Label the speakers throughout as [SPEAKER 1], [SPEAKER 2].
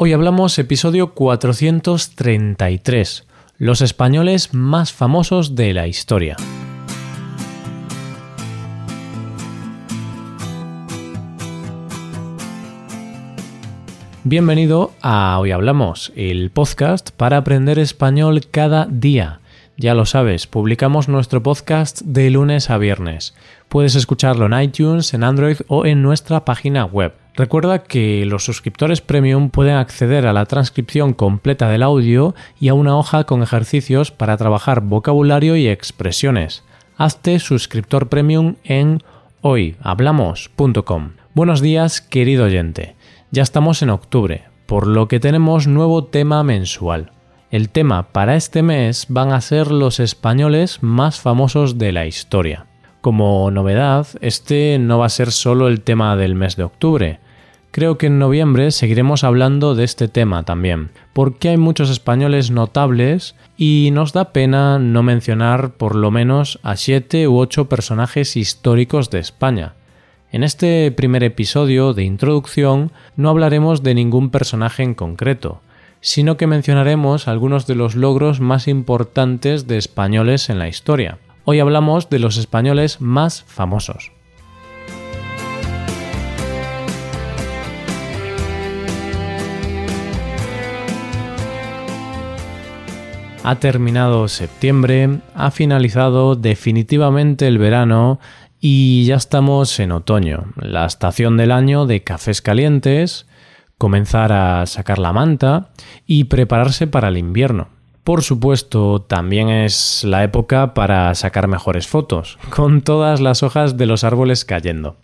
[SPEAKER 1] Hoy hablamos episodio 433, los españoles más famosos de la historia. Bienvenido a Hoy Hablamos, el podcast para aprender español cada día. Ya lo sabes, publicamos nuestro podcast de lunes a viernes. Puedes escucharlo en iTunes, en Android o en nuestra página web. Recuerda que los suscriptores premium pueden acceder a la transcripción completa del audio y a una hoja con ejercicios para trabajar vocabulario y expresiones. Hazte suscriptor premium en hoyhablamos.com. Buenos días, querido oyente. Ya estamos en octubre, por lo que tenemos nuevo tema mensual. El tema para este mes van a ser los españoles más famosos de la historia. Como novedad, este no va a ser solo el tema del mes de octubre. Creo que en noviembre seguiremos hablando de este tema también, porque hay muchos españoles notables y nos da pena no mencionar por lo menos a siete u ocho personajes históricos de España. En este primer episodio de introducción no hablaremos de ningún personaje en concreto, sino que mencionaremos algunos de los logros más importantes de españoles en la historia. Hoy hablamos de los españoles más famosos. Ha terminado septiembre, ha finalizado definitivamente el verano y ya estamos en otoño, la estación del año de cafés calientes, comenzar a sacar la manta y prepararse para el invierno. Por supuesto, también es la época para sacar mejores fotos, con todas las hojas de los árboles cayendo.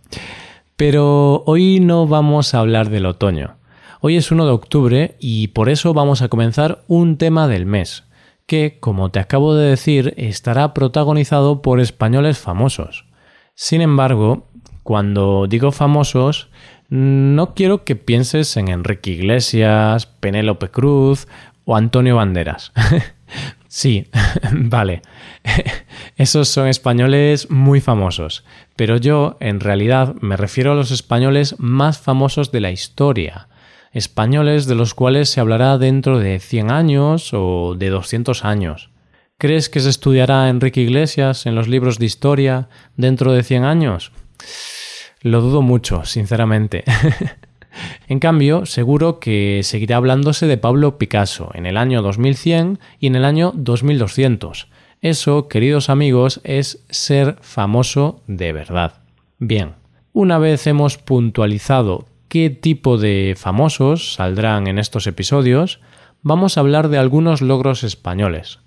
[SPEAKER 1] Pero hoy no vamos a hablar del otoño. Hoy es 1 de octubre y por eso vamos a comenzar un tema del mes, que, como te acabo de decir, estará protagonizado por españoles famosos. Sin embargo, cuando digo famosos, no quiero que pienses en Enrique Iglesias, Penélope Cruz o Antonio Banderas. sí, vale. Esos son españoles muy famosos, pero yo en realidad me refiero a los españoles más famosos de la historia, españoles de los cuales se hablará dentro de 100 años o de 200 años. ¿Crees que se estudiará Enrique Iglesias en los libros de historia dentro de 100 años? Lo dudo mucho, sinceramente. en cambio, seguro que seguirá hablándose de Pablo Picasso en el año 2100 y en el año 2200. Eso, queridos amigos, es ser famoso de verdad. Bien, una vez hemos puntualizado qué tipo de famosos saldrán en estos episodios, vamos a hablar de algunos logros españoles,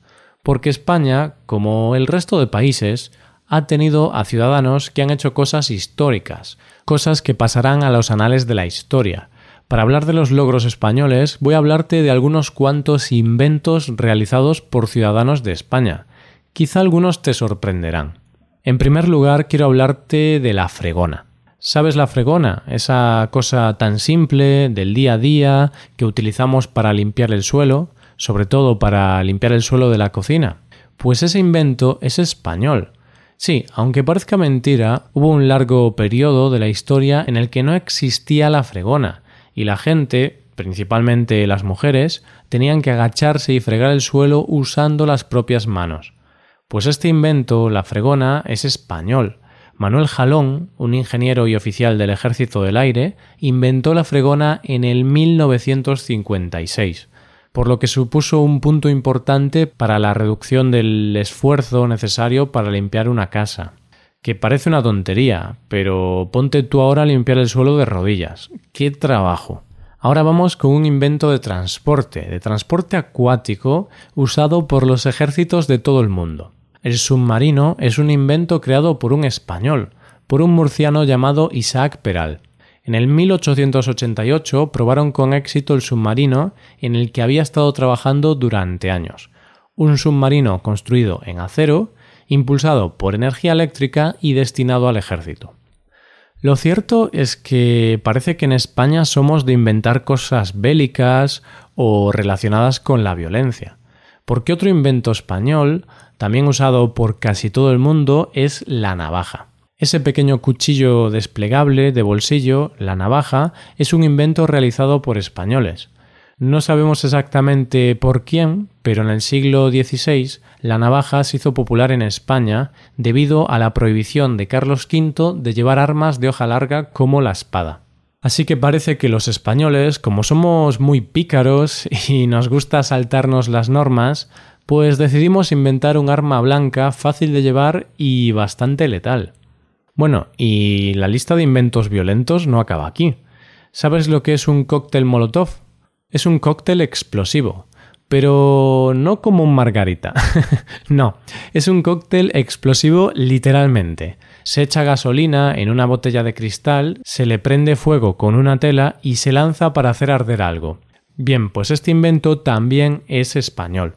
[SPEAKER 1] porque España, como el resto de países, ha tenido a ciudadanos que han hecho cosas históricas, cosas que pasarán a los anales de la historia. Para hablar de los logros españoles, voy a hablarte de algunos cuantos inventos realizados por ciudadanos de España. Quizá algunos te sorprenderán. En primer lugar, quiero hablarte de la fregona. ¿Sabes la fregona? Esa cosa tan simple del día a día que utilizamos para limpiar el suelo sobre todo para limpiar el suelo de la cocina. Pues ese invento es español. Sí, aunque parezca mentira, hubo un largo periodo de la historia en el que no existía la fregona, y la gente, principalmente las mujeres, tenían que agacharse y fregar el suelo usando las propias manos. Pues este invento, la fregona, es español. Manuel Jalón, un ingeniero y oficial del Ejército del Aire, inventó la fregona en el 1956 por lo que supuso un punto importante para la reducción del esfuerzo necesario para limpiar una casa. Que parece una tontería, pero ponte tú ahora a limpiar el suelo de rodillas. ¡Qué trabajo! Ahora vamos con un invento de transporte, de transporte acuático usado por los ejércitos de todo el mundo. El submarino es un invento creado por un español, por un murciano llamado Isaac Peral. En el 1888 probaron con éxito el submarino en el que había estado trabajando durante años. Un submarino construido en acero, impulsado por energía eléctrica y destinado al ejército. Lo cierto es que parece que en España somos de inventar cosas bélicas o relacionadas con la violencia, porque otro invento español, también usado por casi todo el mundo, es la navaja. Ese pequeño cuchillo desplegable de bolsillo, la navaja, es un invento realizado por españoles. No sabemos exactamente por quién, pero en el siglo XVI la navaja se hizo popular en España debido a la prohibición de Carlos V de llevar armas de hoja larga como la espada. Así que parece que los españoles, como somos muy pícaros y nos gusta saltarnos las normas, pues decidimos inventar un arma blanca fácil de llevar y bastante letal. Bueno, y la lista de inventos violentos no acaba aquí. ¿Sabes lo que es un cóctel Molotov? Es un cóctel explosivo, pero no como un margarita. no, es un cóctel explosivo literalmente. Se echa gasolina en una botella de cristal, se le prende fuego con una tela y se lanza para hacer arder algo. Bien, pues este invento también es español.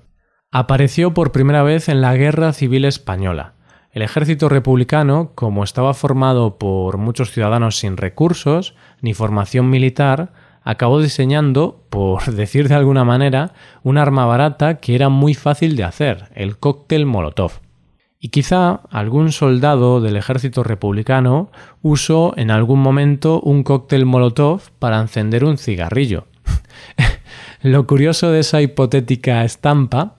[SPEAKER 1] Apareció por primera vez en la Guerra Civil Española. El ejército republicano, como estaba formado por muchos ciudadanos sin recursos ni formación militar, acabó diseñando, por decir de alguna manera, un arma barata que era muy fácil de hacer, el cóctel Molotov. Y quizá algún soldado del ejército republicano usó en algún momento un cóctel Molotov para encender un cigarrillo. Lo curioso de esa hipotética estampa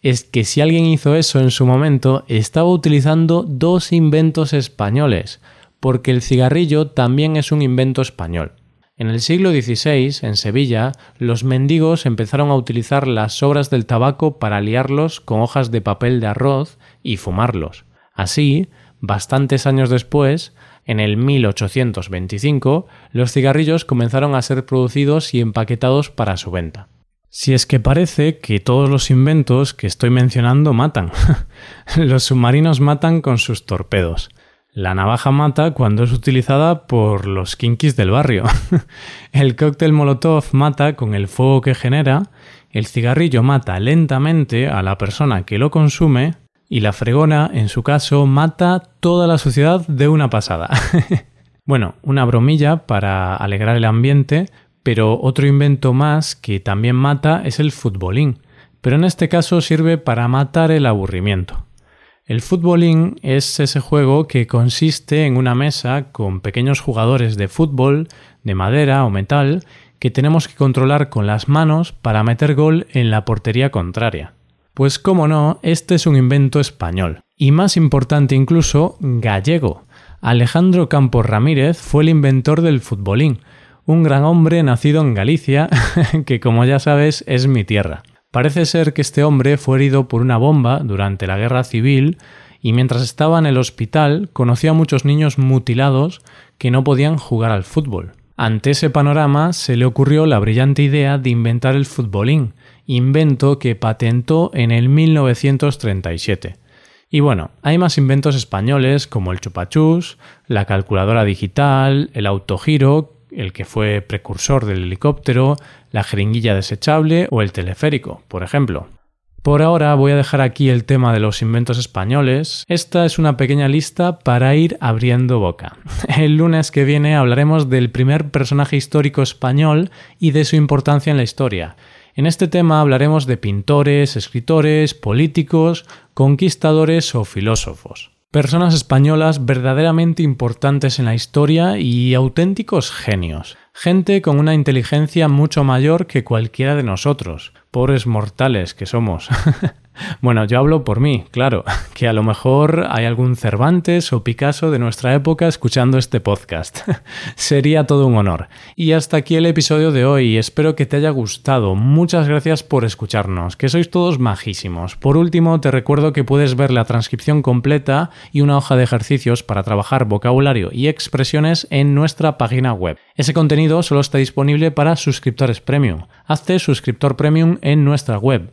[SPEAKER 1] es que si alguien hizo eso en su momento, estaba utilizando dos inventos españoles, porque el cigarrillo también es un invento español. En el siglo XVI, en Sevilla, los mendigos empezaron a utilizar las sobras del tabaco para liarlos con hojas de papel de arroz y fumarlos. Así, bastantes años después, en el 1825, los cigarrillos comenzaron a ser producidos y empaquetados para su venta. Si es que parece que todos los inventos que estoy mencionando matan. los submarinos matan con sus torpedos. La navaja mata cuando es utilizada por los kinkis del barrio. el cóctel Molotov mata con el fuego que genera, el cigarrillo mata lentamente a la persona que lo consume y la fregona, en su caso, mata toda la sociedad de una pasada. bueno, una bromilla para alegrar el ambiente, pero otro invento más que también mata es el futbolín, pero en este caso sirve para matar el aburrimiento. El futbolín es ese juego que consiste en una mesa con pequeños jugadores de fútbol, de madera o metal, que tenemos que controlar con las manos para meter gol en la portería contraria. Pues como no, este es un invento español, y más importante incluso, gallego. Alejandro Campos Ramírez fue el inventor del futbolín, un gran hombre nacido en Galicia, que como ya sabes es mi tierra. Parece ser que este hombre fue herido por una bomba durante la guerra civil y mientras estaba en el hospital conoció a muchos niños mutilados que no podían jugar al fútbol. Ante ese panorama se le ocurrió la brillante idea de inventar el futbolín, invento que patentó en el 1937. Y bueno, hay más inventos españoles como el chupachús, la calculadora digital, el autogiro, el que fue precursor del helicóptero, la jeringuilla desechable o el teleférico, por ejemplo. Por ahora voy a dejar aquí el tema de los inventos españoles. Esta es una pequeña lista para ir abriendo boca. El lunes que viene hablaremos del primer personaje histórico español y de su importancia en la historia. En este tema hablaremos de pintores, escritores, políticos, conquistadores o filósofos. Personas españolas verdaderamente importantes en la historia y auténticos genios, gente con una inteligencia mucho mayor que cualquiera de nosotros, pobres mortales que somos. Bueno, yo hablo por mí, claro, que a lo mejor hay algún Cervantes o Picasso de nuestra época escuchando este podcast. Sería todo un honor. Y hasta aquí el episodio de hoy, espero que te haya gustado. Muchas gracias por escucharnos, que sois todos majísimos. Por último, te recuerdo que puedes ver la transcripción completa y una hoja de ejercicios para trabajar vocabulario y expresiones en nuestra página web. Ese contenido solo está disponible para suscriptores premium. Hazte suscriptor premium en nuestra web